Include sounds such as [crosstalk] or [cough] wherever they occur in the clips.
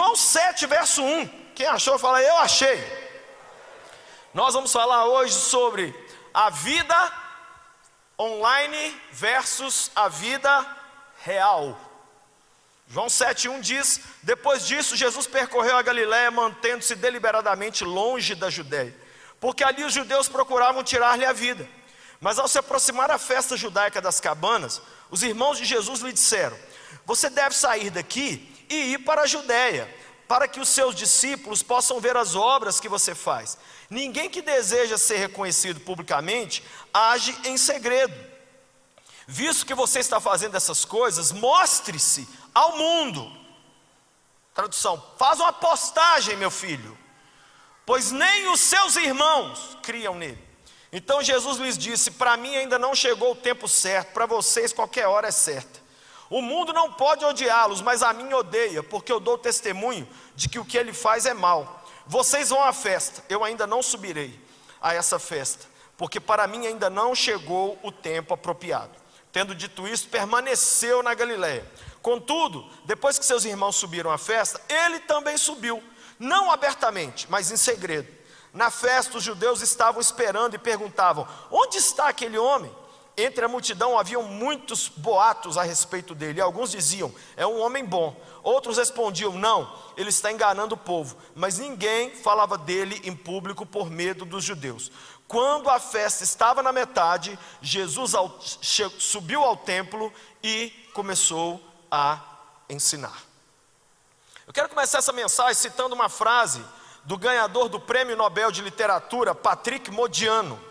João 7, verso 1. Quem achou, fala, eu achei. Nós vamos falar hoje sobre a vida online versus a vida real. João 7,1 diz: Depois disso, Jesus percorreu a Galiléia, mantendo-se deliberadamente longe da Judéia, porque ali os judeus procuravam tirar-lhe a vida. Mas ao se aproximar da festa judaica das cabanas, os irmãos de Jesus lhe disseram: Você deve sair daqui e ir para a Judéia, para que os seus discípulos possam ver as obras que você faz. Ninguém que deseja ser reconhecido publicamente age em segredo. Visto que você está fazendo essas coisas, mostre-se ao mundo. Tradução: faz uma postagem, meu filho, pois nem os seus irmãos criam nele. Então Jesus lhes disse: Para mim ainda não chegou o tempo certo, para vocês qualquer hora é certa. O mundo não pode odiá-los, mas a mim odeia, porque eu dou testemunho de que o que ele faz é mal. Vocês vão à festa, eu ainda não subirei a essa festa, porque para mim ainda não chegou o tempo apropriado. Tendo dito isso, permaneceu na Galiléia. Contudo, depois que seus irmãos subiram à festa, ele também subiu, não abertamente, mas em segredo. Na festa, os judeus estavam esperando e perguntavam: Onde está aquele homem? Entre a multidão haviam muitos boatos a respeito dele. Alguns diziam: É um homem bom. Outros respondiam: Não, ele está enganando o povo. Mas ninguém falava dele em público por medo dos judeus. Quando a festa estava na metade, Jesus subiu ao templo e começou a ensinar. Eu quero começar essa mensagem citando uma frase do ganhador do Prêmio Nobel de Literatura, Patrick Modiano.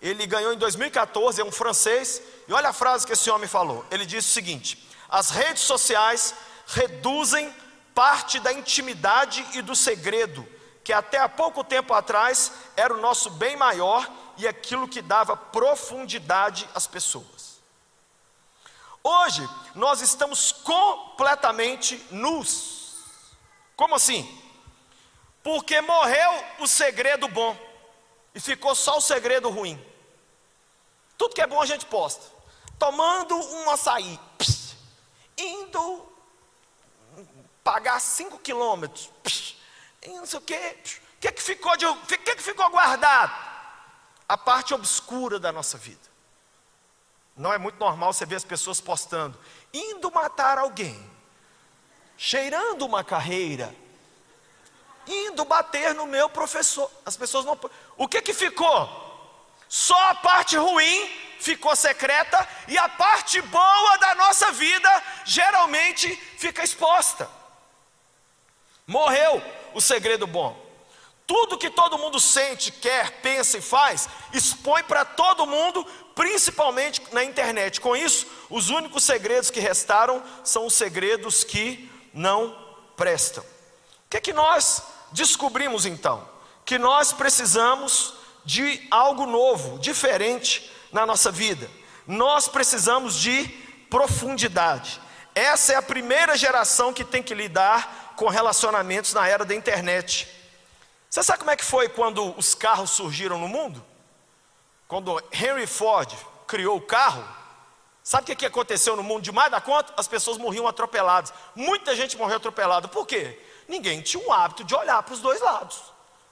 Ele ganhou em 2014, é um francês, e olha a frase que esse homem falou. Ele disse o seguinte: As redes sociais reduzem parte da intimidade e do segredo, que até há pouco tempo atrás era o nosso bem maior e aquilo que dava profundidade às pessoas. Hoje nós estamos completamente nus. Como assim? Porque morreu o segredo bom e ficou só o segredo ruim. Tudo que é bom a gente posta. Tomando um açaí, indo pagar cinco quilômetros, e não sei o quê. O que, que ficou de, o que, que ficou guardado? A parte obscura da nossa vida. Não é muito normal você ver as pessoas postando, indo matar alguém, cheirando uma carreira, indo bater no meu professor. As pessoas não. O que que ficou? Só a parte ruim ficou secreta e a parte boa da nossa vida geralmente fica exposta. Morreu o segredo bom. Tudo que todo mundo sente, quer, pensa e faz, expõe para todo mundo, principalmente na internet. Com isso, os únicos segredos que restaram são os segredos que não prestam. O que é que nós descobrimos então? Que nós precisamos de algo novo, diferente na nossa vida. Nós precisamos de profundidade. Essa é a primeira geração que tem que lidar com relacionamentos na era da internet. Você sabe como é que foi quando os carros surgiram no mundo? Quando Henry Ford criou o carro, sabe o que aconteceu no mundo demais da conta? As pessoas morriam atropeladas. Muita gente morreu atropelada. Por quê? Ninguém tinha o hábito de olhar para os dois lados,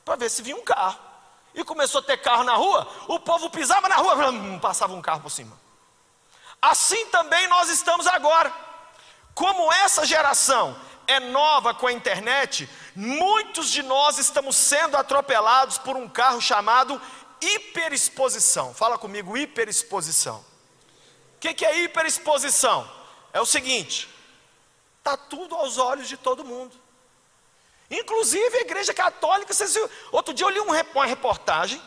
para ver se vinha um carro. E começou a ter carro na rua, o povo pisava na rua, hum, passava um carro por cima. Assim também nós estamos agora. Como essa geração é nova com a internet, muitos de nós estamos sendo atropelados por um carro chamado hiperexposição. Fala comigo, hiperexposição. O que, que é hiperexposição? É o seguinte: está tudo aos olhos de todo mundo. Inclusive a igreja católica, vocês outro dia eu li uma reportagem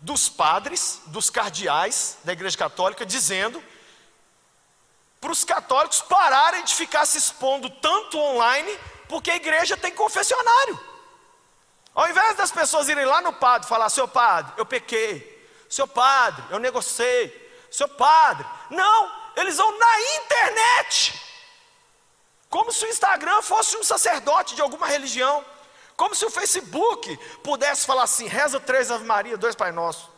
dos padres, dos cardeais da igreja católica, dizendo para os católicos pararem de ficar se expondo tanto online, porque a igreja tem confessionário. Ao invés das pessoas irem lá no padre falar, seu padre, eu pequei, seu padre, eu negociei, seu padre. Não, eles vão na internet. Como se o Instagram fosse um sacerdote de alguma religião. Como se o Facebook pudesse falar assim: reza três Ave Maria, dois Pai Nosso.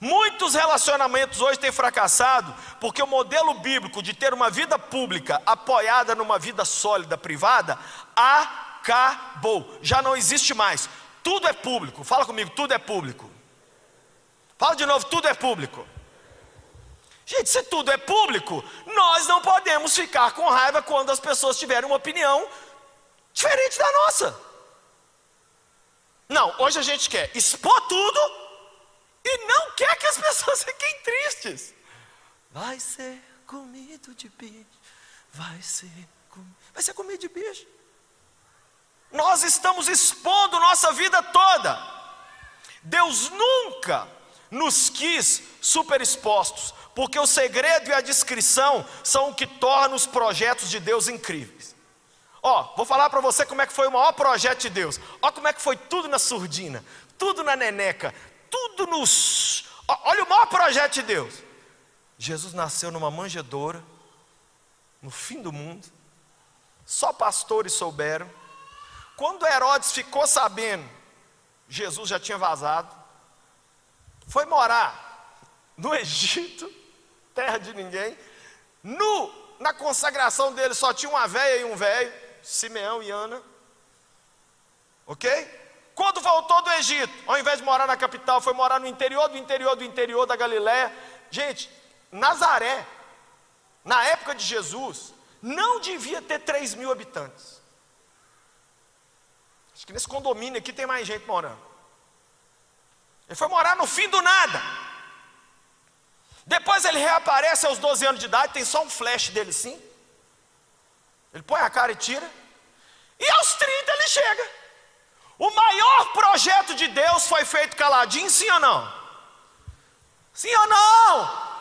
Muitos relacionamentos hoje têm fracassado porque o modelo bíblico de ter uma vida pública apoiada numa vida sólida privada acabou, já não existe mais. Tudo é público, fala comigo, tudo é público. Fala de novo, tudo é público. Gente, se tudo é público, nós não podemos ficar com raiva quando as pessoas tiverem uma opinião diferente da nossa. Não, hoje a gente quer expor tudo e não quer que as pessoas [laughs] fiquem tristes. Vai ser comido de bicho, vai ser, com... vai ser comido de bicho. Nós estamos expondo nossa vida toda. Deus nunca nos quis super expostos, porque o segredo e a descrição são o que torna os projetos de Deus incríveis. Ó, vou falar para você como é que foi o maior projeto de Deus. Ó, como é que foi tudo na surdina, tudo na neneca, tudo nos. Ó, olha o maior projeto de Deus. Jesus nasceu numa manjedoura, no fim do mundo, só pastores souberam. Quando Herodes ficou sabendo, Jesus já tinha vazado, foi morar no [laughs] Egito, terra de ninguém. No, na consagração dele só tinha uma velha e um velho, Simeão e Ana. Ok? Quando voltou do Egito, ao invés de morar na capital, foi morar no interior do interior do interior da Galiléia. Gente, Nazaré, na época de Jesus, não devia ter 3 mil habitantes. Acho que nesse condomínio aqui tem mais gente morando. Ele foi morar no fim do nada. Depois ele reaparece aos 12 anos de idade, tem só um flash dele sim. Ele põe a cara e tira. E aos 30 ele chega. O maior projeto de Deus foi feito caladinho, sim ou não? Sim ou não?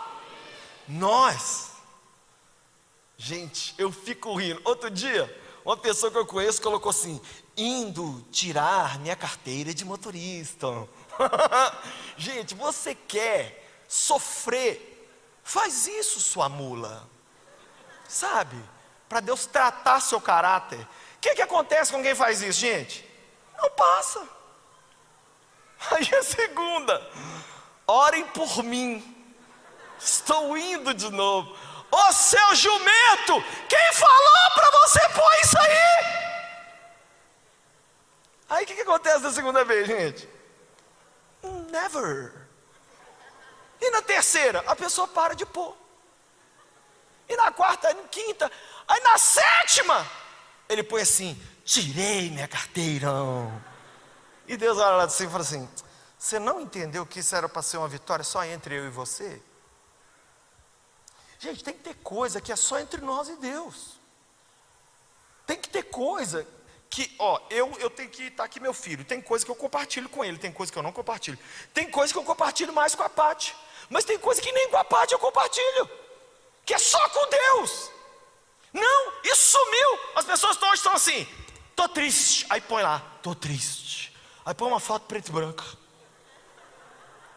Nós. Gente, eu fico rindo. Outro dia, uma pessoa que eu conheço colocou assim: indo tirar minha carteira de motorista. [laughs] Gente, você quer sofrer? Faz isso, sua mula. Sabe? Para Deus tratar seu caráter. O que, que acontece com quem faz isso, gente? Não passa. Aí a segunda, orem por mim. Estou indo de novo. Ô seu jumento, quem falou para você pôr isso aí? Aí o que, que acontece da segunda vez, gente? Never. E na terceira, a pessoa para de pôr. E na quarta, na quinta, aí na sétima, ele põe assim: tirei minha carteira. E Deus olha lá de cima e fala assim: você não entendeu que isso era para ser uma vitória só entre eu e você? Gente, tem que ter coisa que é só entre nós e Deus. Tem que ter coisa que, ó, eu, eu tenho que estar aqui meu filho, tem coisa que eu compartilho com ele, tem coisa que eu não compartilho. Tem coisa que eu compartilho mais com a Pati, mas tem coisa que nem com a Pati eu compartilho, que é só com Deus. Não, isso sumiu. As pessoas hoje estão assim, tô triste. Aí põe lá, tô triste. Aí põe uma foto preto e branca.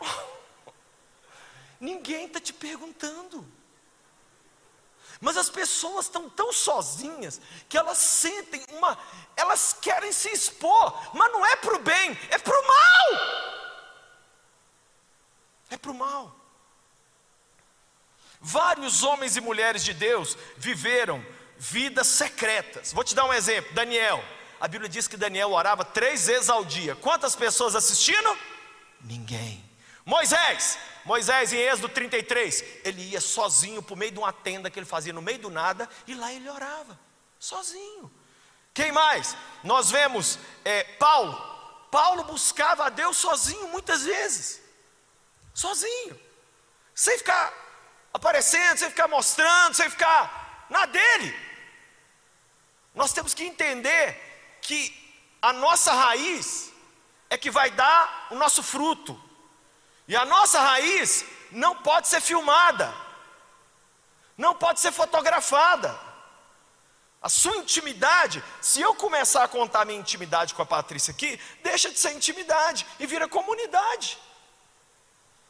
[laughs] Ninguém está te perguntando. Mas as pessoas estão tão sozinhas que elas sentem uma, elas querem se expor, mas não é para o bem, é para o mal. É para o mal. Vários homens e mulheres de Deus viveram vidas secretas. Vou te dar um exemplo: Daniel. A Bíblia diz que Daniel orava três vezes ao dia. Quantas pessoas assistindo? Ninguém. Moisés, Moisés em Êxodo 33, ele ia sozinho por meio de uma tenda que ele fazia no meio do nada e lá ele orava, sozinho. Quem mais? Nós vemos é, Paulo. Paulo buscava a Deus sozinho muitas vezes, sozinho, sem ficar aparecendo, sem ficar mostrando, sem ficar na dele. Nós temos que entender que a nossa raiz é que vai dar o nosso fruto. E a nossa raiz não pode ser filmada, não pode ser fotografada. A sua intimidade, se eu começar a contar minha intimidade com a Patrícia aqui, deixa de ser intimidade e vira comunidade.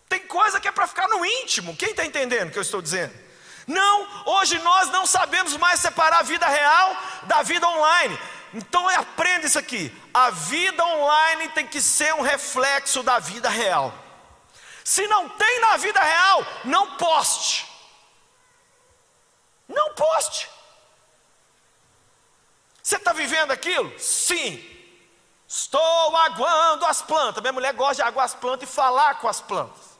Tem coisa que é para ficar no íntimo, quem está entendendo o que eu estou dizendo? Não, hoje nós não sabemos mais separar a vida real da vida online. Então aprenda isso aqui: a vida online tem que ser um reflexo da vida real. Se não tem na vida real, não poste. Não poste. Você está vivendo aquilo? Sim. Estou aguando as plantas. Minha mulher gosta de aguar as plantas e falar com as plantas.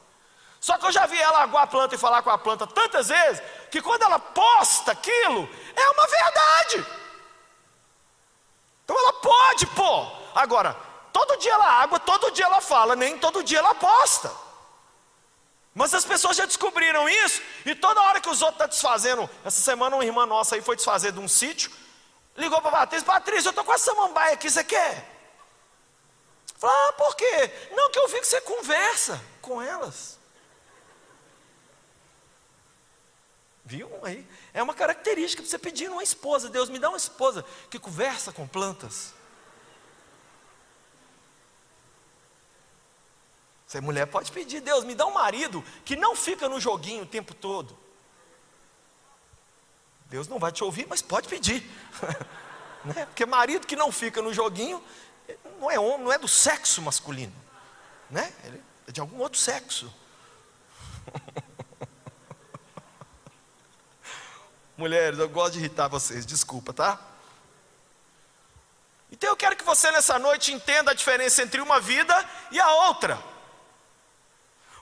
Só que eu já vi ela aguar a planta e falar com a planta tantas vezes, que quando ela posta aquilo, é uma verdade. Então ela pode pôr. Agora, todo dia ela água, todo dia ela fala, nem todo dia ela posta. Mas as pessoas já descobriram isso, e toda hora que os outros estão tá desfazendo, essa semana uma irmã nossa aí foi desfazer de um sítio, ligou para a Patrícia, Patrícia, eu estou com essa samambaia aqui, você quer? Falei, ah, por quê? Não, que eu vi que você conversa com elas. Viu aí? É uma característica para você pedir uma esposa. Deus me dá uma esposa que conversa com plantas. Você mulher pode pedir, Deus me dá um marido que não fica no joguinho o tempo todo. Deus não vai te ouvir, mas pode pedir. [laughs] né? Porque marido que não fica no joguinho não é homem, não é do sexo masculino, né? Ele é de algum outro sexo. [laughs] Mulheres, eu gosto de irritar vocês, desculpa, tá? Então eu quero que você nessa noite entenda a diferença entre uma vida e a outra.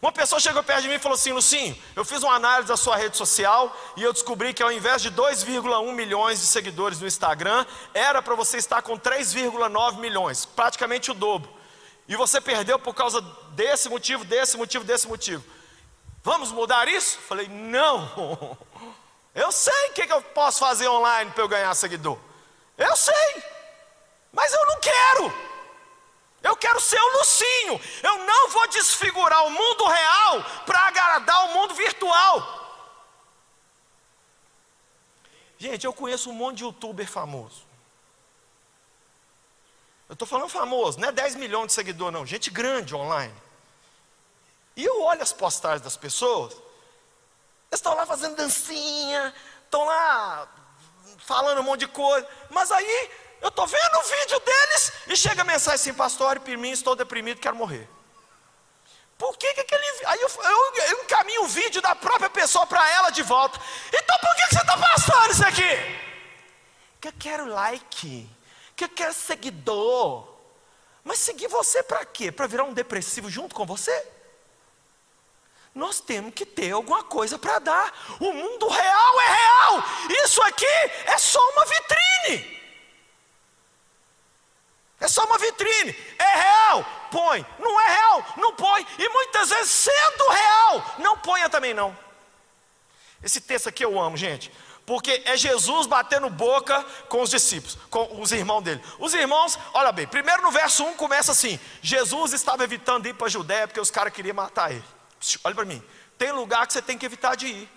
Uma pessoa chegou perto de mim e falou assim: Lucinho, eu fiz uma análise da sua rede social e eu descobri que ao invés de 2,1 milhões de seguidores no Instagram, era para você estar com 3,9 milhões, praticamente o dobro. E você perdeu por causa desse motivo, desse motivo, desse motivo. Vamos mudar isso? Falei: Não. [laughs] Eu sei o que, que eu posso fazer online para eu ganhar seguidor. Eu sei, mas eu não quero. Eu quero ser o Lucinho. Eu não vou desfigurar o mundo real para agradar o mundo virtual. Gente, eu conheço um monte de youtuber famoso. Eu estou falando famoso, não é 10 milhões de seguidores, não. Gente grande online. E eu olho as postagens das pessoas eles estão lá fazendo dancinha, estão lá falando um monte de coisa. Mas aí eu estou vendo o vídeo deles e chega a mensagem assim, pastor, por mim estou deprimido, quero morrer. Por que, que aquele. Aí eu, eu, eu encaminho o vídeo da própria pessoa para ela de volta. Então por que, que você está passando isso aqui? Que eu quero like, que eu quero seguidor. Mas seguir você para quê? Para virar um depressivo junto com você? nós temos que ter alguma coisa para dar. O mundo real é real. Isso aqui é só uma vitrine. É só uma vitrine. É real? Põe. Não é real? Não põe. E muitas vezes, sendo real, não ponha também não. Esse texto aqui eu amo, gente. Porque é Jesus batendo boca com os discípulos, com os irmãos dele. Os irmãos, olha bem, primeiro no verso 1 começa assim: Jesus estava evitando ir para a Judéia porque os caras queriam matar ele. Olha para mim. Tem lugar que você tem que evitar de ir.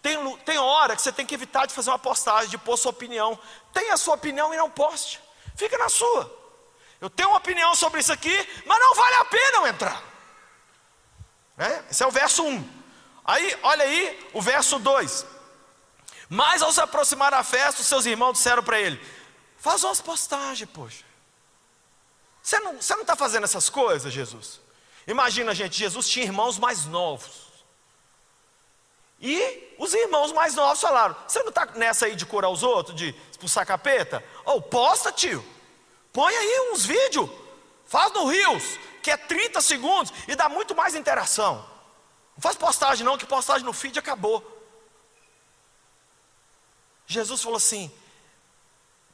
Tem, tem hora que você tem que evitar de fazer uma postagem, de pôr sua opinião. Tenha a sua opinião e não poste. Fica na sua. Eu tenho uma opinião sobre isso aqui, mas não vale a pena eu entrar. É? Esse é o verso 1. Aí, olha aí o verso 2. Mas ao se aproximar da festa, os seus irmãos disseram para ele: Faz umas postagens, poxa. Você não está não tá fazendo essas coisas, Jesus? Imagina, gente, Jesus tinha irmãos mais novos. E os irmãos mais novos falaram: Você não está nessa aí de curar os outros, de expulsar capeta? Ou oh, posta, tio. Põe aí uns vídeos. Faz no Rios, que é 30 segundos e dá muito mais interação. Não faz postagem, não, que postagem no feed acabou. Jesus falou assim: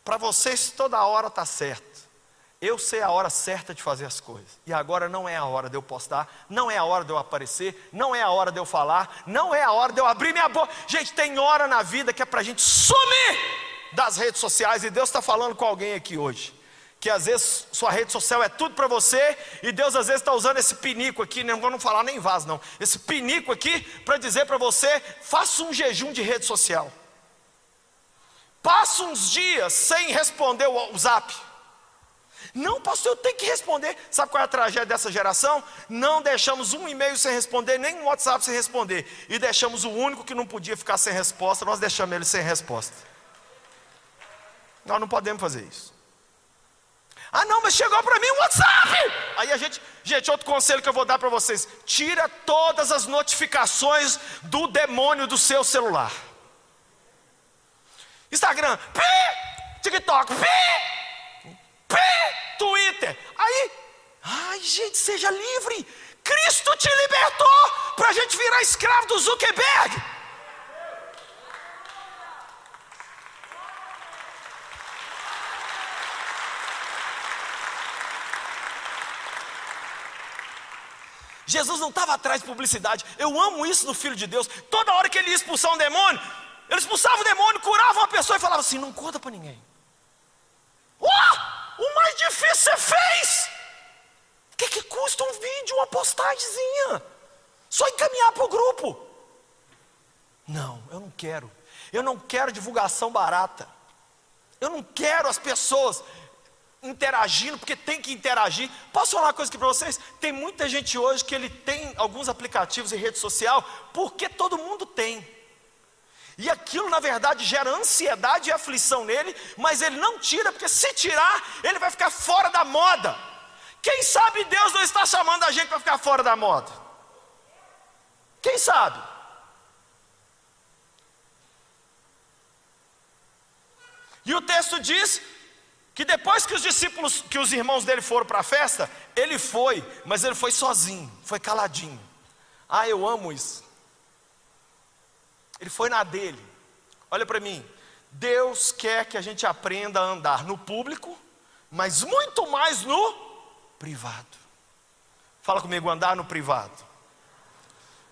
Para vocês toda hora está certo. Eu sei a hora certa de fazer as coisas. E agora não é a hora de eu postar, não é a hora de eu aparecer, não é a hora de eu falar, não é a hora de eu abrir minha boca. Gente, tem hora na vida que é para a gente sumir das redes sociais. E Deus está falando com alguém aqui hoje. Que às vezes sua rede social é tudo para você, e Deus às vezes está usando esse pinico aqui, não vou não falar nem vaso, não. Esse pinico aqui para dizer para você: faça um jejum de rede social. Passa uns dias sem responder o zap. Não, pastor, eu tenho que responder. Sabe qual é a tragédia dessa geração? Não deixamos um e-mail sem responder, nem um WhatsApp sem responder. E deixamos o único que não podia ficar sem resposta, nós deixamos ele sem resposta. Nós não podemos fazer isso. Ah, não, mas chegou para mim um WhatsApp. Aí a gente, gente, outro conselho que eu vou dar para vocês: tira todas as notificações do demônio do seu celular. Instagram, pi, TikTok, pi, pi, Twitter. Aí, ai, gente, seja livre. Cristo te libertou para a gente virar escravo do Zuckerberg. Jesus não estava atrás de publicidade. Eu amo isso no Filho de Deus. Toda hora que ele ia expulsar um demônio, ele expulsava o demônio, curava uma pessoa e falava assim: não conta para ninguém. Oh, o mais difícil você fez. O que, que custa um vídeo, uma postagemzinha? Só encaminhar para o grupo. Não, eu não quero. Eu não quero divulgação barata. Eu não quero as pessoas interagindo, porque tem que interagir. Posso falar uma coisa aqui para vocês? Tem muita gente hoje que ele tem alguns aplicativos em rede social, porque todo mundo tem. E aquilo, na verdade, gera ansiedade e aflição nele, mas ele não tira, porque se tirar, ele vai ficar fora da moda. Quem sabe Deus não está chamando a gente para ficar fora da moda? Quem sabe? E o texto diz que depois que os discípulos, que os irmãos dele foram para a festa, ele foi, mas ele foi sozinho, foi caladinho. Ah, eu amo isso. Ele foi na dele. Olha para mim, Deus quer que a gente aprenda a andar no público, mas muito mais no privado. Fala comigo, andar no privado.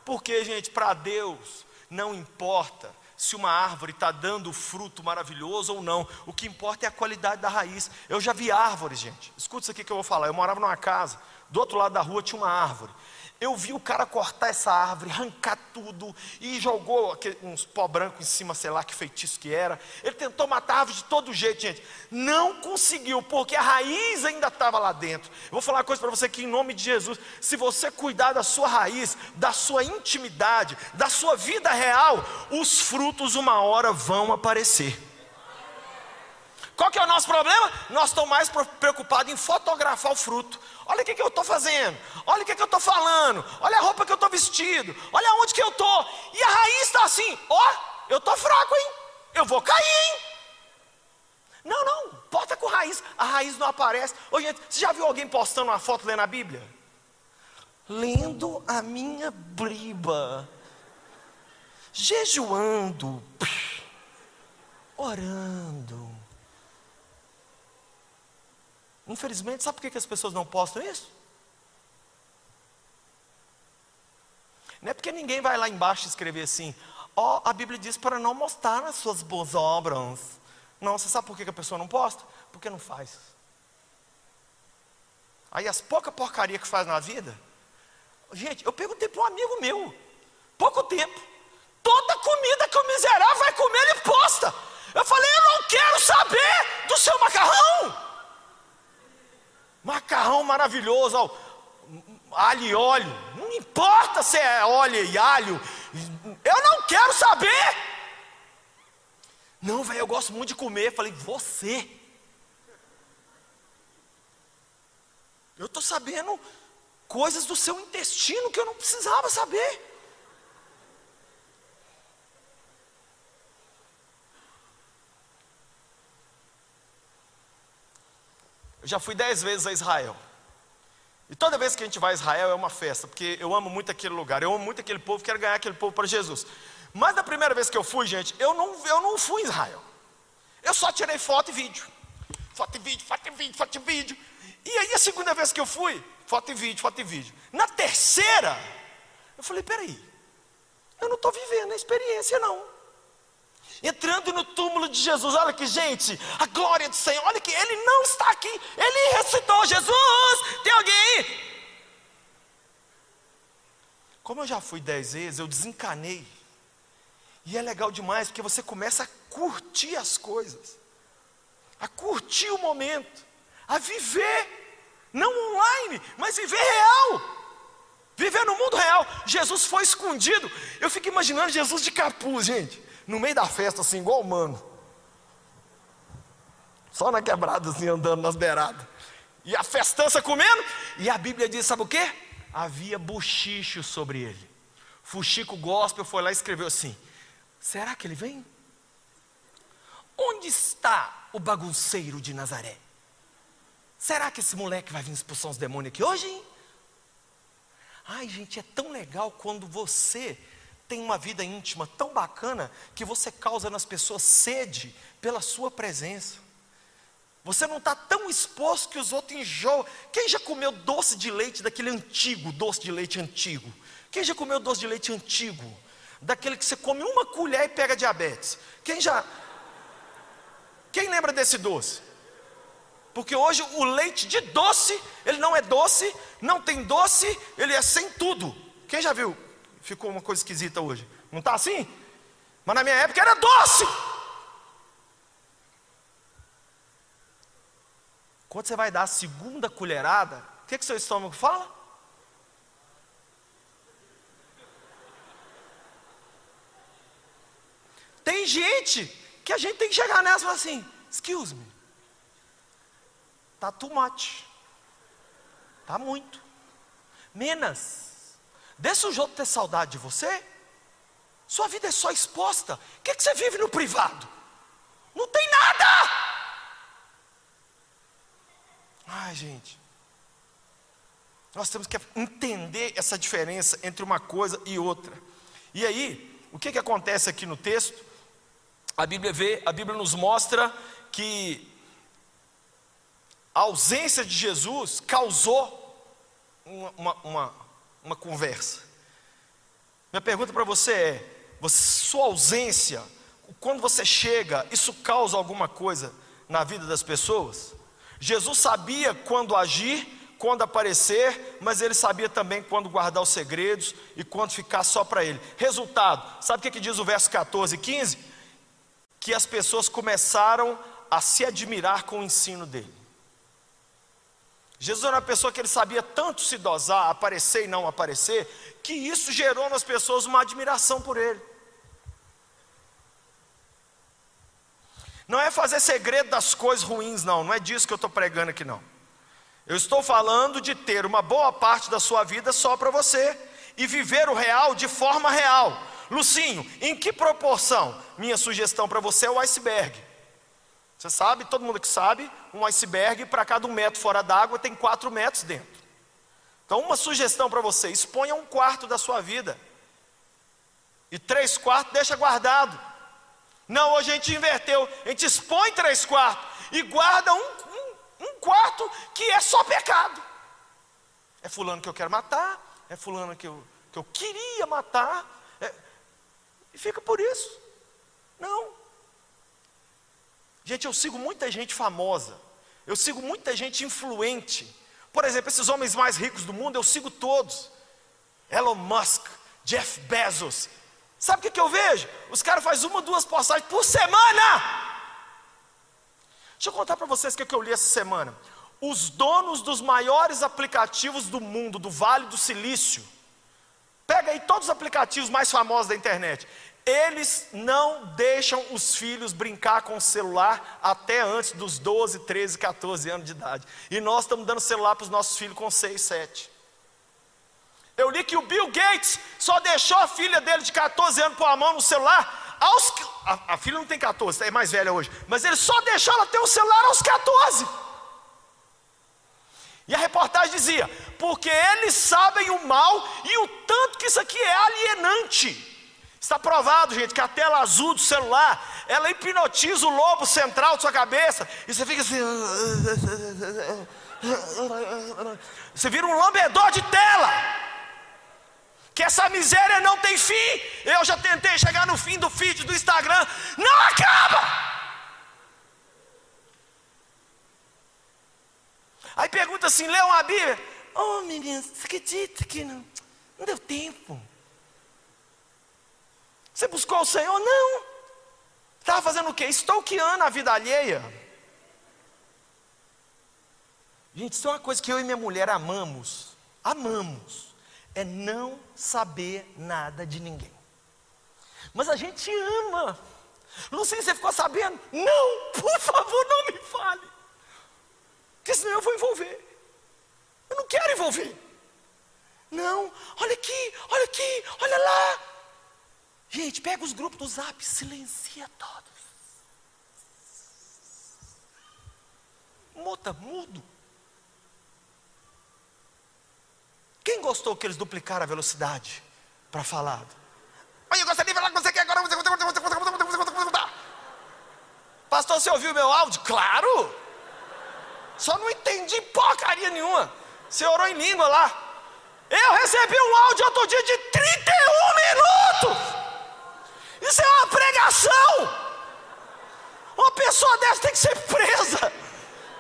Porque, gente, para Deus não importa se uma árvore está dando fruto maravilhoso ou não. O que importa é a qualidade da raiz. Eu já vi árvores, gente. Escuta isso aqui que eu vou falar. Eu morava numa casa, do outro lado da rua tinha uma árvore. Eu vi o cara cortar essa árvore, arrancar tudo e jogou uns pó branco em cima, sei lá que feitiço que era. Ele tentou matar a árvore de todo jeito, gente. Não conseguiu, porque a raiz ainda estava lá dentro. Eu vou falar uma coisa para você aqui em nome de Jesus. Se você cuidar da sua raiz, da sua intimidade, da sua vida real, os frutos uma hora vão aparecer. Qual que é o nosso problema? Nós estamos mais preocupados em fotografar o fruto. Olha o que, que eu estou fazendo, olha o que, que eu estou falando, olha a roupa que eu estou vestido, olha onde que eu estou. E a raiz está assim, ó, oh, eu estou fraco, hein? Eu vou cair, hein? Não, não, porta com raiz, a raiz não aparece. Ô gente, você já viu alguém postando uma foto lendo a Bíblia? Lendo a minha briba, jejuando, orando. Infelizmente, sabe por que as pessoas não postam isso? Não é porque ninguém vai lá embaixo escrever assim, ó, oh, a Bíblia diz para não mostrar as suas boas obras. Não, você sabe por que a pessoa não posta? Porque não faz. Aí as pouca porcaria que faz na vida, gente, eu perguntei para um amigo meu, pouco tempo, toda comida que o miserável vai comer, ele posta. Eu falei, eu não quero saber do seu macarrão. Macarrão maravilhoso, ó, alho e óleo. Não importa se é óleo e alho. Eu não quero saber. Não, velho, eu gosto muito de comer. Falei, você. Eu estou sabendo coisas do seu intestino que eu não precisava saber. Eu já fui dez vezes a Israel. E toda vez que a gente vai a Israel é uma festa, porque eu amo muito aquele lugar, eu amo muito aquele povo, quero ganhar aquele povo para Jesus. Mas da primeira vez que eu fui, gente, eu não, eu não fui em Israel. Eu só tirei foto e vídeo. Foto e vídeo, foto e vídeo, foto e vídeo. E aí a segunda vez que eu fui, foto e vídeo, foto e vídeo. Na terceira, eu falei, peraí, eu não estou vivendo a experiência não entrando no túmulo de Jesus. Olha que gente, a glória do Senhor. Olha que ele não está aqui, ele ressuscitou. Jesus, tem alguém aí? Como eu já fui dez vezes, eu desencanei. E é legal demais, porque você começa a curtir as coisas, a curtir o momento, a viver, não online, mas viver real. Viver no mundo real. Jesus foi escondido. Eu fico imaginando Jesus de capuz, gente no meio da festa, assim, igual humano. Só na quebrada, assim, andando nas beiradas. E a festança comendo. E a Bíblia diz: sabe o que? Havia bochicho sobre ele. Fuxico Gospel foi lá e escreveu assim: Será que ele vem? Onde está o bagunceiro de Nazaré? Será que esse moleque vai vir expulsar os demônios aqui hoje? Hein? Ai, gente, é tão legal quando você tem uma vida íntima tão bacana que você causa nas pessoas sede pela sua presença. Você não está tão exposto que os outros enjoam. Quem já comeu doce de leite daquele antigo, doce de leite antigo? Quem já comeu doce de leite antigo? Daquele que você come uma colher e pega diabetes. Quem já. Quem lembra desse doce? Porque hoje o leite de doce, ele não é doce, não tem doce, ele é sem tudo. Quem já viu? Ficou uma coisa esquisita hoje. Não está assim? Mas na minha época era doce. Quando você vai dar a segunda colherada, o que, que seu estômago fala? Tem gente que a gente tem que chegar nessa e falar assim: excuse me, Tá too much. Tá muito. Menos. Deixa os outros ter saudade de você. Sua vida é só exposta. O que, que você vive no privado? Não tem nada. Ai, gente. Nós temos que entender essa diferença entre uma coisa e outra. E aí, o que, que acontece aqui no texto? A Bíblia vê, a Bíblia nos mostra que a ausência de Jesus causou uma, uma, uma, uma conversa. Minha pergunta para você é: você, sua ausência, quando você chega, isso causa alguma coisa na vida das pessoas? Jesus sabia quando agir, quando aparecer, mas ele sabia também quando guardar os segredos e quando ficar só para ele. Resultado, sabe o que, que diz o verso 14 e 15? Que as pessoas começaram a se admirar com o ensino dele. Jesus era uma pessoa que ele sabia tanto se dosar, aparecer e não aparecer, que isso gerou nas pessoas uma admiração por ele. Não é fazer segredo das coisas ruins, não, não é disso que eu estou pregando aqui, não. Eu estou falando de ter uma boa parte da sua vida só para você e viver o real de forma real. Lucinho, em que proporção? Minha sugestão para você é o iceberg. Você sabe, todo mundo que sabe, um iceberg para cada um metro fora d'água tem quatro metros dentro. Então, uma sugestão para você: exponha um quarto da sua vida, e três quartos deixa guardado. Não, hoje a gente inverteu, a gente expõe três quartos e guarda um, um, um quarto que é só pecado. É fulano que eu quero matar, é fulano que eu, que eu queria matar, é, e fica por isso. Não, Gente, eu sigo muita gente famosa, eu sigo muita gente influente. Por exemplo, esses homens mais ricos do mundo, eu sigo todos. Elon Musk, Jeff Bezos. Sabe o que, que eu vejo? Os caras fazem uma, duas postagens por semana. Deixa eu contar para vocês o que, que eu li essa semana. Os donos dos maiores aplicativos do mundo, do Vale do Silício, pega aí todos os aplicativos mais famosos da internet. Eles não deixam os filhos brincar com o celular até antes dos 12, 13, 14 anos de idade. E nós estamos dando celular para os nossos filhos com 6, 7. Eu li que o Bill Gates só deixou a filha dele de 14 anos pôr a mão no celular aos. A, a filha não tem 14, é mais velha hoje. Mas ele só deixou ela ter o celular aos 14. E a reportagem dizia: porque eles sabem o mal e o tanto que isso aqui é alienante. Está provado, gente, que a tela azul do celular, ela hipnotiza o lobo central da sua cabeça, e você fica assim. Você vira um lambedor de tela. Que essa miséria não tem fim. Eu já tentei chegar no fim do feed do Instagram, não acaba. Aí pergunta assim: leu uma Bíblia? Oh, menino, você acredita que não, não deu tempo? Você buscou o Senhor? Não. Estava fazendo o quê? Stalkeando a vida alheia. Gente, isso é uma coisa que eu e minha mulher amamos. Amamos. É não saber nada de ninguém. Mas a gente ama. Lucinha, você ficou sabendo? Não, por favor, não me fale. Porque senão eu vou envolver. Eu não quero envolver. Não, olha aqui, olha aqui, olha lá. Gente, pega os grupos do zap, silencia todos. Muda, mudo. Quem gostou que eles duplicaram a velocidade para falar? Olha, eu gostaria de falar com você aqui agora. Pastor, você ouviu meu áudio? Claro! Só não entendi porcaria nenhuma. Você orou em língua lá. Eu recebi um áudio outro dia de 31 minutos. Isso é uma pregação. Uma pessoa dessa tem que ser presa,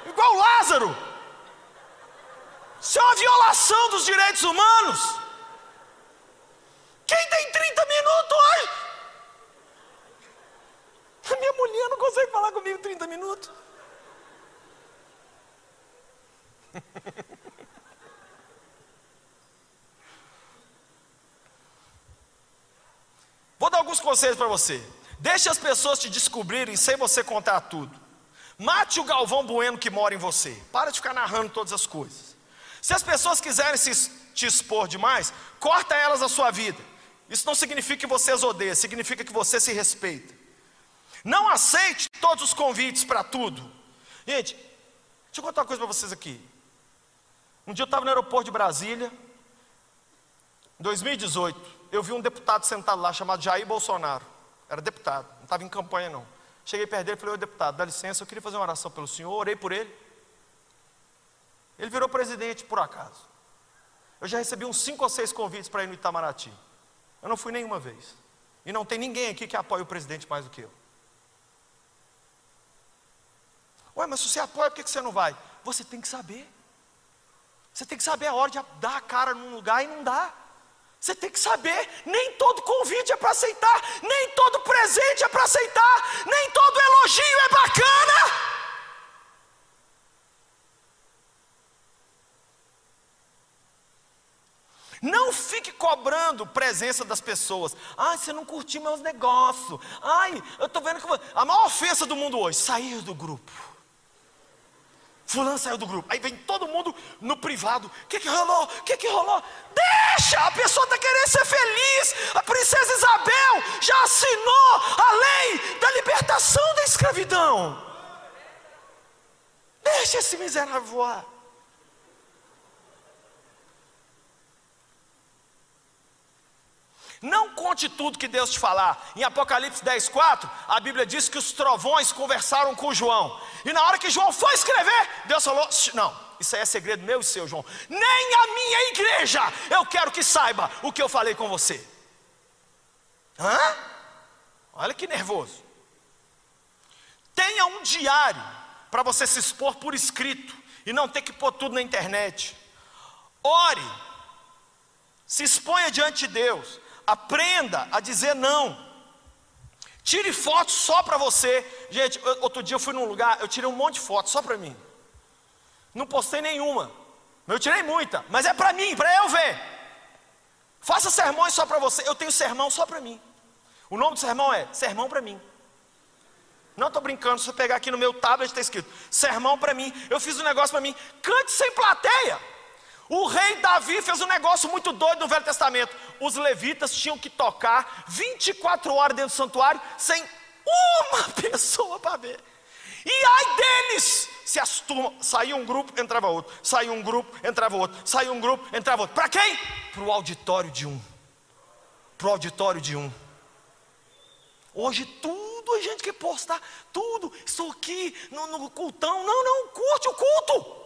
igual Lázaro. Isso é uma violação dos direitos humanos. Quem tem 30 minutos hoje? A minha mulher não consegue falar comigo 30 minutos. [laughs] Vou dar alguns conselhos para você. Deixe as pessoas te descobrirem sem você contar tudo. Mate o Galvão Bueno que mora em você. Para de ficar narrando todas as coisas. Se as pessoas quiserem se, te expor demais, corta elas da sua vida. Isso não significa que você as odeia, significa que você se respeita. Não aceite todos os convites para tudo. Gente, deixa eu contar uma coisa para vocês aqui. Um dia eu estava no aeroporto de Brasília, em 2018 eu vi um deputado sentado lá chamado Jair Bolsonaro. Era deputado, não estava em campanha não. Cheguei perto dele e falei, ô deputado, dá licença, eu queria fazer uma oração pelo senhor, orei por ele. Ele virou presidente por acaso. Eu já recebi uns cinco ou seis convites para ir no Itamaraty. Eu não fui nenhuma vez. E não tem ninguém aqui que apoie o presidente mais do que eu. Ué, mas se você apoia, por que você não vai? Você tem que saber. Você tem que saber a hora de dar a cara num lugar e não dá. Você tem que saber, nem todo convite é para aceitar, nem todo presente é para aceitar, nem todo elogio é bacana. Não fique cobrando presença das pessoas. Ai, você não curtiu meus negócios. Ai, eu estou vendo que a maior ofensa do mundo hoje, sair do grupo. Fulano saiu do grupo. Aí vem todo mundo no privado. O que, que rolou? O que, que rolou? Deixa! A pessoa está querendo ser feliz. A princesa Isabel já assinou a lei da libertação da escravidão. Deixa esse miserável voar. Não conte tudo que Deus te falar. Em Apocalipse 10, 4, a Bíblia diz que os trovões conversaram com João. E na hora que João foi escrever, Deus falou: Não, isso aí é segredo meu e seu, João. Nem a minha igreja eu quero que saiba o que eu falei com você. Hã? Olha que nervoso. Tenha um diário para você se expor por escrito e não ter que pôr tudo na internet. Ore, se exponha diante de Deus. Aprenda a dizer não. Tire fotos só para você. Gente, outro dia eu fui num lugar, eu tirei um monte de fotos só para mim. Não postei nenhuma. Eu tirei muita, mas é para mim, para eu ver. Faça sermões só para você. Eu tenho sermão só para mim. O nome do sermão é Sermão para mim. Não estou brincando, se você pegar aqui no meu tablet está escrito Sermão para mim. Eu fiz um negócio para mim. Cante sem plateia. O rei Davi fez um negócio muito doido no Velho Testamento. Os levitas tinham que tocar 24 horas dentro do santuário sem uma [laughs] pessoa para ver. E ai deles! Se as turmas, saía um grupo, entrava outro, saía um grupo, entrava outro, saía um grupo, entrava outro. Para quem? Para o auditório de um. Para o auditório de um. Hoje tudo a gente quer postar, tudo, estou aqui no, no cultão. Não, não, curte o culto.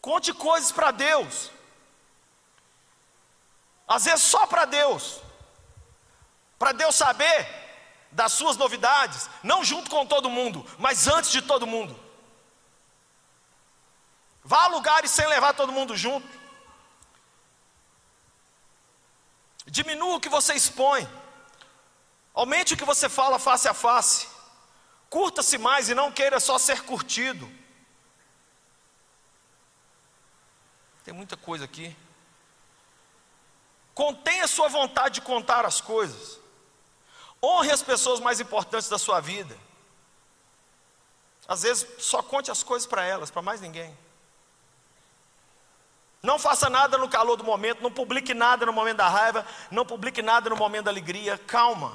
Conte coisas para Deus. Às vezes só para Deus. Para Deus saber das suas novidades, não junto com todo mundo, mas antes de todo mundo. Vá a lugares sem levar todo mundo junto. Diminua o que você expõe. Aumente o que você fala face a face. Curta-se mais e não queira só ser curtido. Tem muita coisa aqui. Contenha sua vontade de contar as coisas. Honre as pessoas mais importantes da sua vida. Às vezes, só conte as coisas para elas, para mais ninguém. Não faça nada no calor do momento, não publique nada no momento da raiva, não publique nada no momento da alegria. Calma.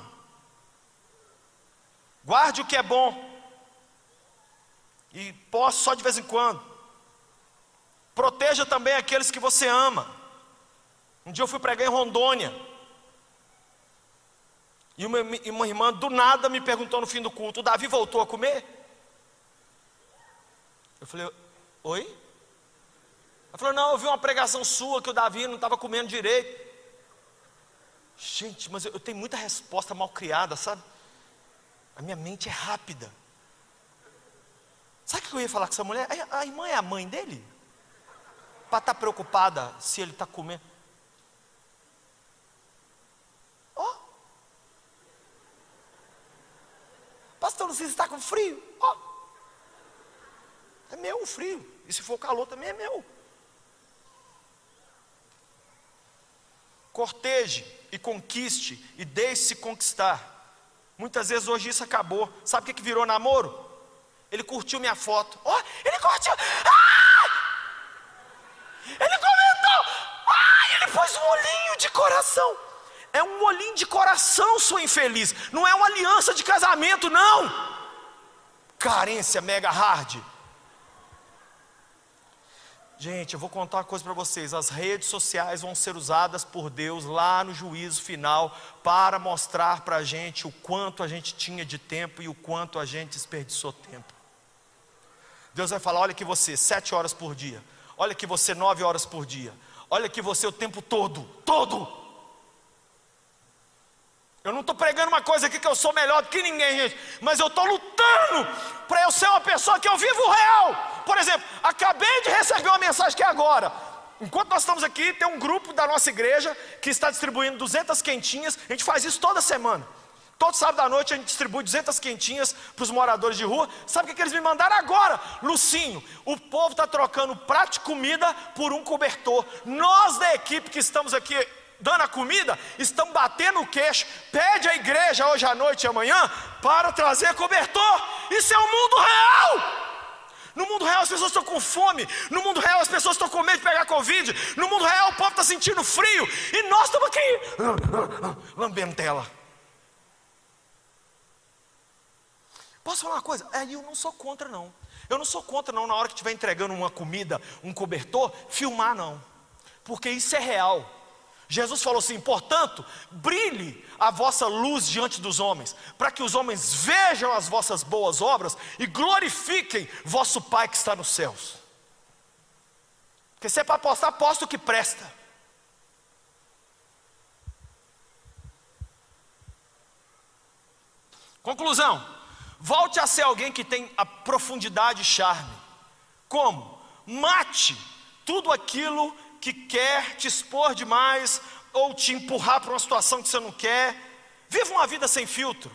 Guarde o que é bom. E poste só de vez em quando. Proteja também aqueles que você ama. Um dia eu fui pregar em Rondônia. E uma, uma irmã do nada me perguntou no fim do culto: o Davi voltou a comer? Eu falei: Oi? Ela falou: Não, eu vi uma pregação sua que o Davi não estava comendo direito. Gente, mas eu, eu tenho muita resposta mal criada, sabe? A minha mente é rápida. Sabe o que eu ia falar com essa mulher? A, a irmã é a mãe dele? Para estar tá preocupada se ele está comendo. Ó. Oh. Pastor, você está com frio? Ó. Oh. É meu o frio. E se for calor também é meu. Corteje e conquiste e deixe-se conquistar. Muitas vezes hoje isso acabou. Sabe o que, que virou namoro? Ele curtiu minha foto. Ó, oh, ele curtiu. Ah! Ele comentou. Ah, ele pôs um olhinho de coração. É um olhinho de coração, sua infeliz. Não é uma aliança de casamento, não. Carência mega hard. Gente, eu vou contar uma coisa para vocês: as redes sociais vão ser usadas por Deus lá no juízo final para mostrar para a gente o quanto a gente tinha de tempo e o quanto a gente desperdiçou tempo. Deus vai falar: olha que você, sete horas por dia, olha que você, nove horas por dia, olha que você o tempo todo, todo. Eu não estou pregando uma coisa aqui que eu sou melhor do que ninguém, gente, mas eu estou lutando para eu ser uma pessoa que eu vivo real. Por exemplo, acabei de receber uma mensagem que é agora. Enquanto nós estamos aqui, tem um grupo da nossa igreja que está distribuindo 200 quentinhas. A gente faz isso toda semana. Todo sábado à noite a gente distribui 200 quentinhas para os moradores de rua. Sabe o que, que eles me mandaram agora? Lucinho, o povo está trocando prato de comida por um cobertor. Nós da equipe que estamos aqui dando a comida, estão batendo o queixo. Pede a igreja hoje à noite e amanhã para trazer cobertor. Isso é o mundo real. No mundo real as pessoas estão com fome. No mundo real as pessoas estão com medo de pegar Covid. No mundo real o povo está sentindo frio. E nós estamos aqui lambendo tela. Posso falar uma coisa? É, eu não sou contra, não. Eu não sou contra, não, na hora que estiver entregando uma comida, um cobertor, filmar, não. Porque isso é real. Jesus falou assim: portanto, brilhe a vossa luz diante dos homens, para que os homens vejam as vossas boas obras e glorifiquem vosso Pai que está nos céus. Porque se é para apostar, aposta o que presta. Conclusão: volte a ser alguém que tem a profundidade e charme. Como? Mate tudo aquilo que quer te expor demais ou te empurrar para uma situação que você não quer. Viva uma vida sem filtro.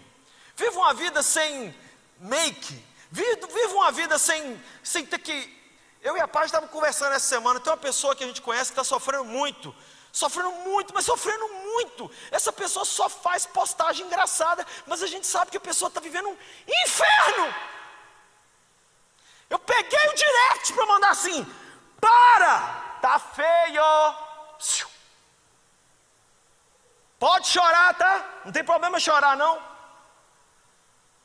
Viva uma vida sem make. Viva, uma vida sem, sem ter que. Eu e a Paz estávamos conversando essa semana. Tem uma pessoa que a gente conhece que está sofrendo muito. Sofrendo muito, mas sofrendo muito. Essa pessoa só faz postagem engraçada, mas a gente sabe que a pessoa está vivendo um inferno. Eu peguei o direct para mandar assim: para! Tá feio. Pode chorar, tá? Não tem problema chorar, não.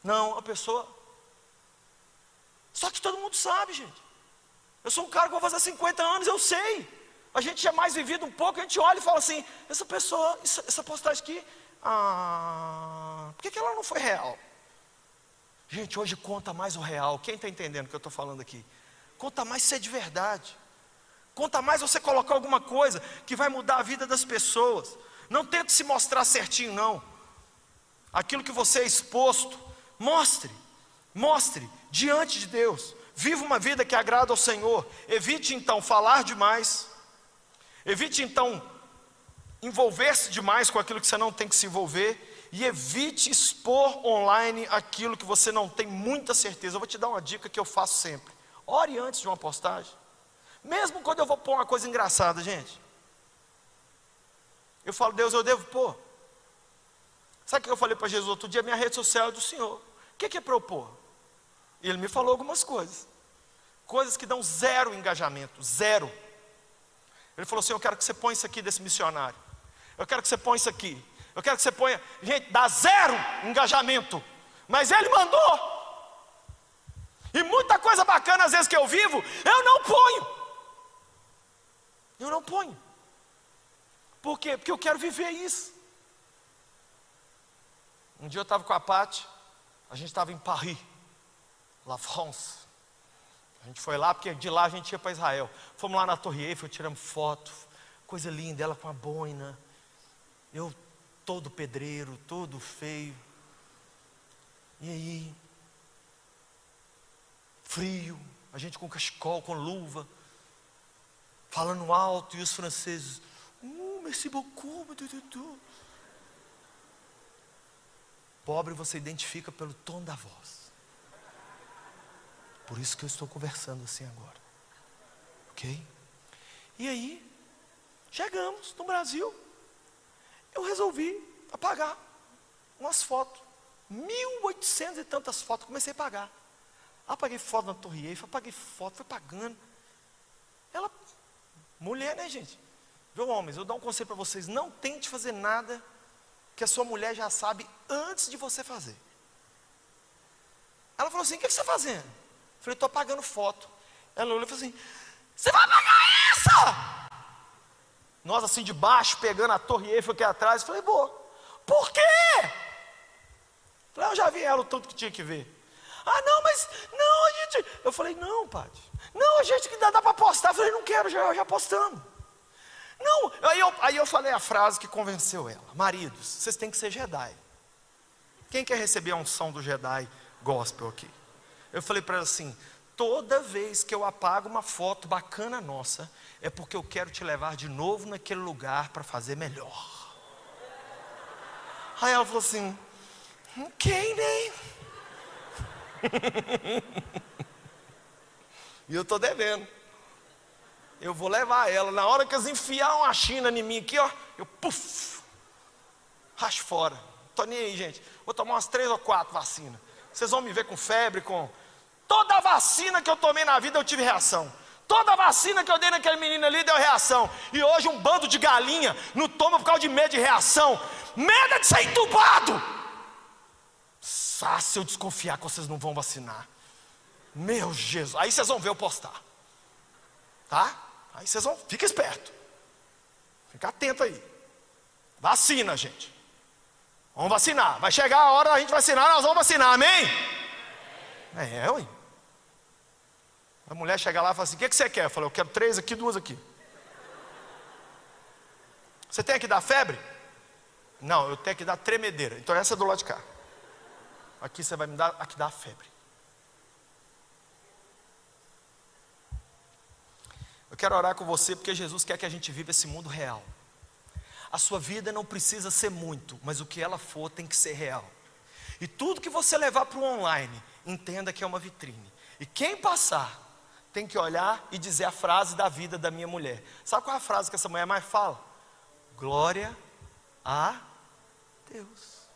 Não, a pessoa. Só que todo mundo sabe, gente. Eu sou um cara que vou fazer 50 anos, eu sei. A gente já é mais vivido um pouco, a gente olha e fala assim: essa pessoa, essa postagem aqui, ah, por que, que ela não foi real? Gente, hoje conta mais o real. Quem está entendendo o que eu estou falando aqui? Conta mais ser de verdade. Conta mais você colocar alguma coisa que vai mudar a vida das pessoas. Não tente se mostrar certinho, não. Aquilo que você é exposto, mostre, mostre diante de Deus. Viva uma vida que agrada ao Senhor. Evite então falar demais. Evite então envolver-se demais com aquilo que você não tem que se envolver. E evite expor online aquilo que você não tem muita certeza. Eu vou te dar uma dica que eu faço sempre. Ore antes de uma postagem. Mesmo quando eu vou pôr uma coisa engraçada, gente. Eu falo, Deus, eu devo pôr. Sabe o que eu falei para Jesus outro dia? Minha rede social é do Senhor. O que é propor? E ele me falou algumas coisas. Coisas que dão zero engajamento, zero. Ele falou assim: Eu quero que você ponha isso aqui desse missionário. Eu quero que você ponha isso aqui. Eu quero que você ponha. Gente, dá zero engajamento. Mas ele mandou. E muita coisa bacana, às vezes, que eu vivo, eu não ponho. Eu não ponho. Por quê? Porque eu quero viver isso. Um dia eu estava com a Paty, a gente estava em Paris, La France. A gente foi lá porque de lá a gente ia para Israel. Fomos lá na Torre Eiffel, tiramos foto, coisa linda, ela com a boina. Eu todo pedreiro, todo feio. E aí, frio, a gente com cachecol, com luva, falando alto, e os franceses, uh, merci beaucoup, Pobre você identifica pelo tom da voz. Por isso que eu estou conversando assim agora. Ok? E aí, chegamos no Brasil. Eu resolvi apagar umas fotos. Mil oitocentos e tantas fotos. Comecei a pagar. Apaguei foto na Torre Eiffel, apaguei foto, foi pagando. Ela, mulher, né, gente? Viu, homens, eu dou um conselho para vocês: não tente fazer nada que a sua mulher já sabe antes de você fazer. Ela falou assim: o que, você está fazendo? Falei: estou apagando foto. Ela olhou e falou assim: você vai apagar essa? Nós assim de baixo, pegando a Torre Eiffel aqui atrás. Falei: boa. Por quê? Falei: eu já vi ela o tanto que tinha que ver. Ah, não, mas não, a gente. Eu falei, não, Pati. Não, a gente que dá, dá para postar. Eu falei, não quero, já, já. Não, aí eu, aí eu falei a frase que convenceu ela: Maridos, vocês têm que ser Jedi. Quem quer receber a unção do Jedi gospel aqui? Eu falei para ela assim: toda vez que eu apago uma foto bacana nossa, é porque eu quero te levar de novo naquele lugar para fazer melhor. Aí ela falou assim: ok, né? [laughs] e eu estou devendo. Eu vou levar ela. Na hora que eles enfiar uma china em mim aqui, ó, eu puf, racho fora. Estou nem aí, gente. Vou tomar umas três ou quatro vacinas. Vocês vão me ver com febre, com. Toda vacina que eu tomei na vida eu tive reação. Toda vacina que eu dei naquele menino ali deu reação. E hoje um bando de galinha não toma por causa de medo de reação. Medo de ser entubado. Ah, se eu desconfiar que vocês não vão vacinar. Meu Jesus. Aí vocês vão ver eu postar. Tá? Aí vocês vão. Fica esperto. Fica atento aí. Vacina, gente. Vamos vacinar. Vai chegar a hora da gente vacinar, nós vamos vacinar, amém? É, ué. A mulher chega lá e fala assim: o que, que você quer? Eu falei, eu quero três aqui, duas aqui. Você tem que dar febre? Não, eu tenho que dar tremedeira. Então essa é do lado de cá. Aqui você vai me dar, aqui dá febre. Eu quero orar com você porque Jesus quer que a gente viva esse mundo real. A sua vida não precisa ser muito, mas o que ela for tem que ser real. E tudo que você levar para o online, entenda que é uma vitrine. E quem passar, tem que olhar e dizer a frase da vida da minha mulher. Sabe qual é a frase que essa mulher mais fala? Glória a Deus.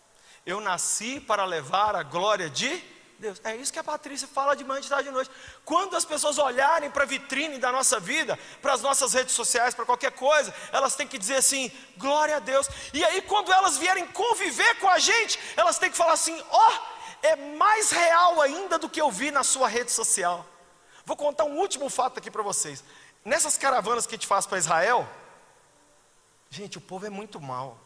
Eu nasci para levar a glória de Deus. É isso que a Patrícia fala de manhã, de tarde e de noite. Quando as pessoas olharem para a vitrine da nossa vida, para as nossas redes sociais, para qualquer coisa, elas têm que dizer assim: glória a Deus. E aí, quando elas vierem conviver com a gente, elas têm que falar assim: ó, oh, é mais real ainda do que eu vi na sua rede social. Vou contar um último fato aqui para vocês. Nessas caravanas que a gente faz para Israel, gente, o povo é muito mal.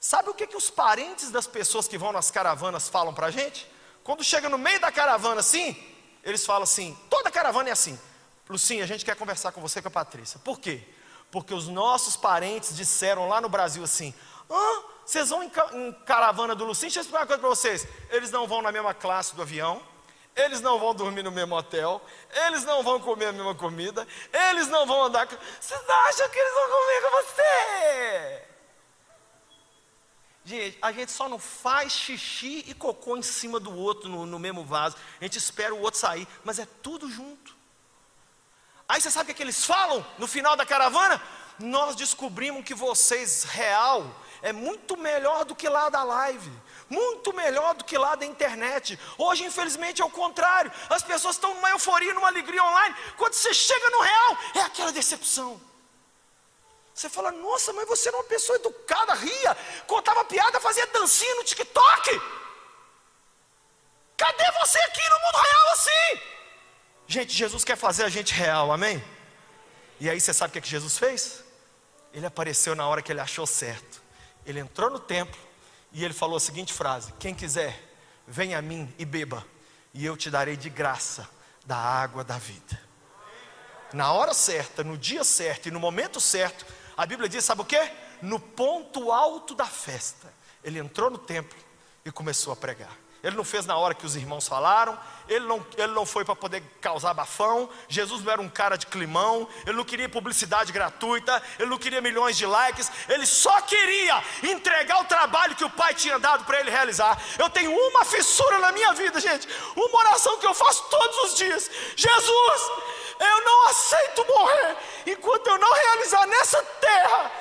Sabe o que, que os parentes das pessoas que vão nas caravanas falam para a gente? Quando chega no meio da caravana assim, eles falam assim: toda caravana é assim. Lucinha, a gente quer conversar com você com a Patrícia. Por quê? Porque os nossos parentes disseram lá no Brasil assim: ah, vocês vão em, em caravana do Lucinha? Deixa eu explicar uma coisa para vocês. Eles não vão na mesma classe do avião, eles não vão dormir no mesmo hotel, eles não vão comer a mesma comida, eles não vão andar. Vocês acham que eles vão comer com você? Gente, a gente só não faz xixi e cocô em cima do outro no, no mesmo vaso. A gente espera o outro sair, mas é tudo junto. Aí você sabe o que, é que eles falam no final da caravana? Nós descobrimos que vocês real é muito melhor do que lá da live, muito melhor do que lá da internet. Hoje, infelizmente, é o contrário. As pessoas estão numa euforia, numa alegria online. Quando você chega no real, é aquela decepção. Você fala, nossa, mas você era uma pessoa educada, ria, contava piada, fazia dancinha no TikTok. Cadê você aqui no mundo real assim? Gente, Jesus quer fazer a gente real, amém? E aí você sabe o que, é que Jesus fez? Ele apareceu na hora que ele achou certo. Ele entrou no templo e ele falou a seguinte frase: Quem quiser, venha a mim e beba, e eu te darei de graça da água da vida. Na hora certa, no dia certo e no momento certo, a Bíblia diz: sabe o que? No ponto alto da festa, ele entrou no templo e começou a pregar. Ele não fez na hora que os irmãos falaram, ele não, ele não foi para poder causar bafão. Jesus não era um cara de climão, ele não queria publicidade gratuita, ele não queria milhões de likes, ele só queria entregar o trabalho que o Pai tinha dado para ele realizar. Eu tenho uma fissura na minha vida, gente, uma oração que eu faço todos os dias: Jesus, eu não aceito morrer enquanto eu não realizar nessa terra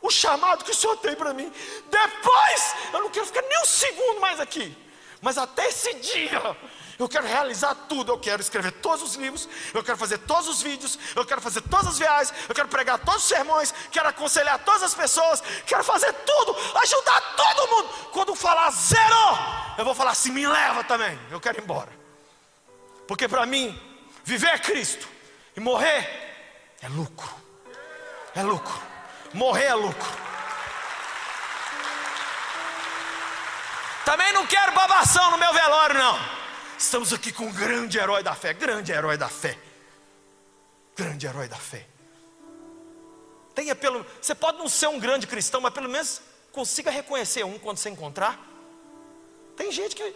o chamado que o Senhor tem para mim. Depois, eu não quero ficar nem um segundo mais aqui. Mas até esse dia, eu quero realizar tudo. Eu quero escrever todos os livros, eu quero fazer todos os vídeos, eu quero fazer todas as viagens, eu quero pregar todos os sermões, quero aconselhar todas as pessoas, quero fazer tudo, ajudar todo mundo. Quando falar zero, eu vou falar assim: me leva também. Eu quero ir embora. Porque para mim, viver é Cristo e morrer é lucro. É lucro. Morrer é lucro. Também não quero babação no meu velório, não. Estamos aqui com um grande herói da fé, grande herói da fé. Grande herói da fé. Tenha pelo, você pode não ser um grande cristão, mas pelo menos consiga reconhecer um quando você encontrar. Tem gente que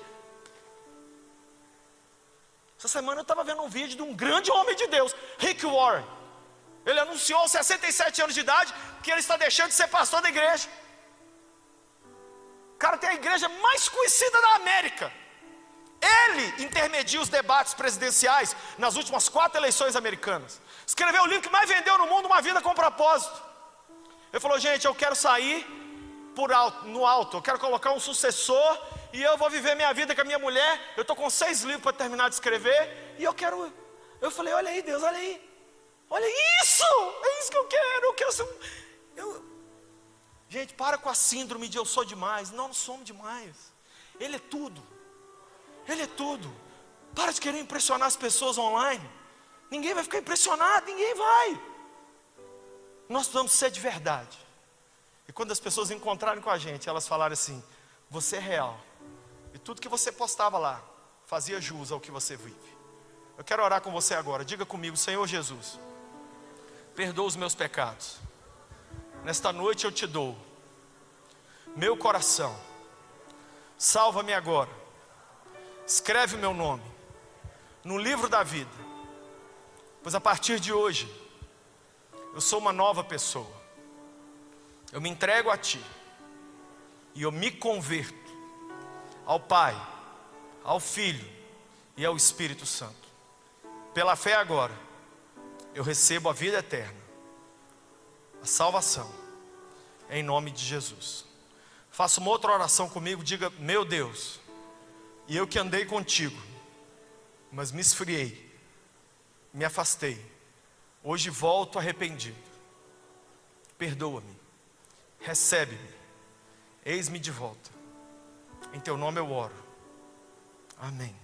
essa semana eu estava vendo um vídeo de um grande homem de Deus, Rick Warren. Ele anunciou aos 67 anos de idade que ele está deixando de ser pastor da igreja cara tem a igreja mais conhecida da América. Ele intermedia os debates presidenciais nas últimas quatro eleições americanas. Escreveu o livro que mais vendeu no mundo, Uma Vida com Propósito. Ele falou: gente, eu quero sair por alto, no alto, eu quero colocar um sucessor e eu vou viver minha vida com a minha mulher. Eu estou com seis livros para terminar de escrever e eu quero. Eu falei: olha aí, Deus, olha aí, olha isso, é isso que eu quero. Eu quero ser um. Eu, Gente, para com a síndrome de eu sou demais. Não, não somos demais. Ele é tudo. Ele é tudo. Para de querer impressionar as pessoas online. Ninguém vai ficar impressionado, ninguém vai. Nós precisamos ser de verdade. E quando as pessoas encontrarem com a gente, elas falarem assim: você é real. E tudo que você postava lá fazia jus ao que você vive. Eu quero orar com você agora. Diga comigo, Senhor Jesus, perdoa os meus pecados Nesta noite eu te dou meu coração. Salva-me agora. Escreve o meu nome no livro da vida. Pois a partir de hoje eu sou uma nova pessoa. Eu me entrego a ti e eu me converto ao Pai, ao Filho e ao Espírito Santo. Pela fé agora, eu recebo a vida eterna a salvação, em nome de Jesus. Faça uma outra oração comigo, diga: Meu Deus, e eu que andei contigo, mas me esfriei, me afastei, hoje volto arrependido. Perdoa-me, recebe-me, eis-me de volta. Em teu nome eu oro. Amém.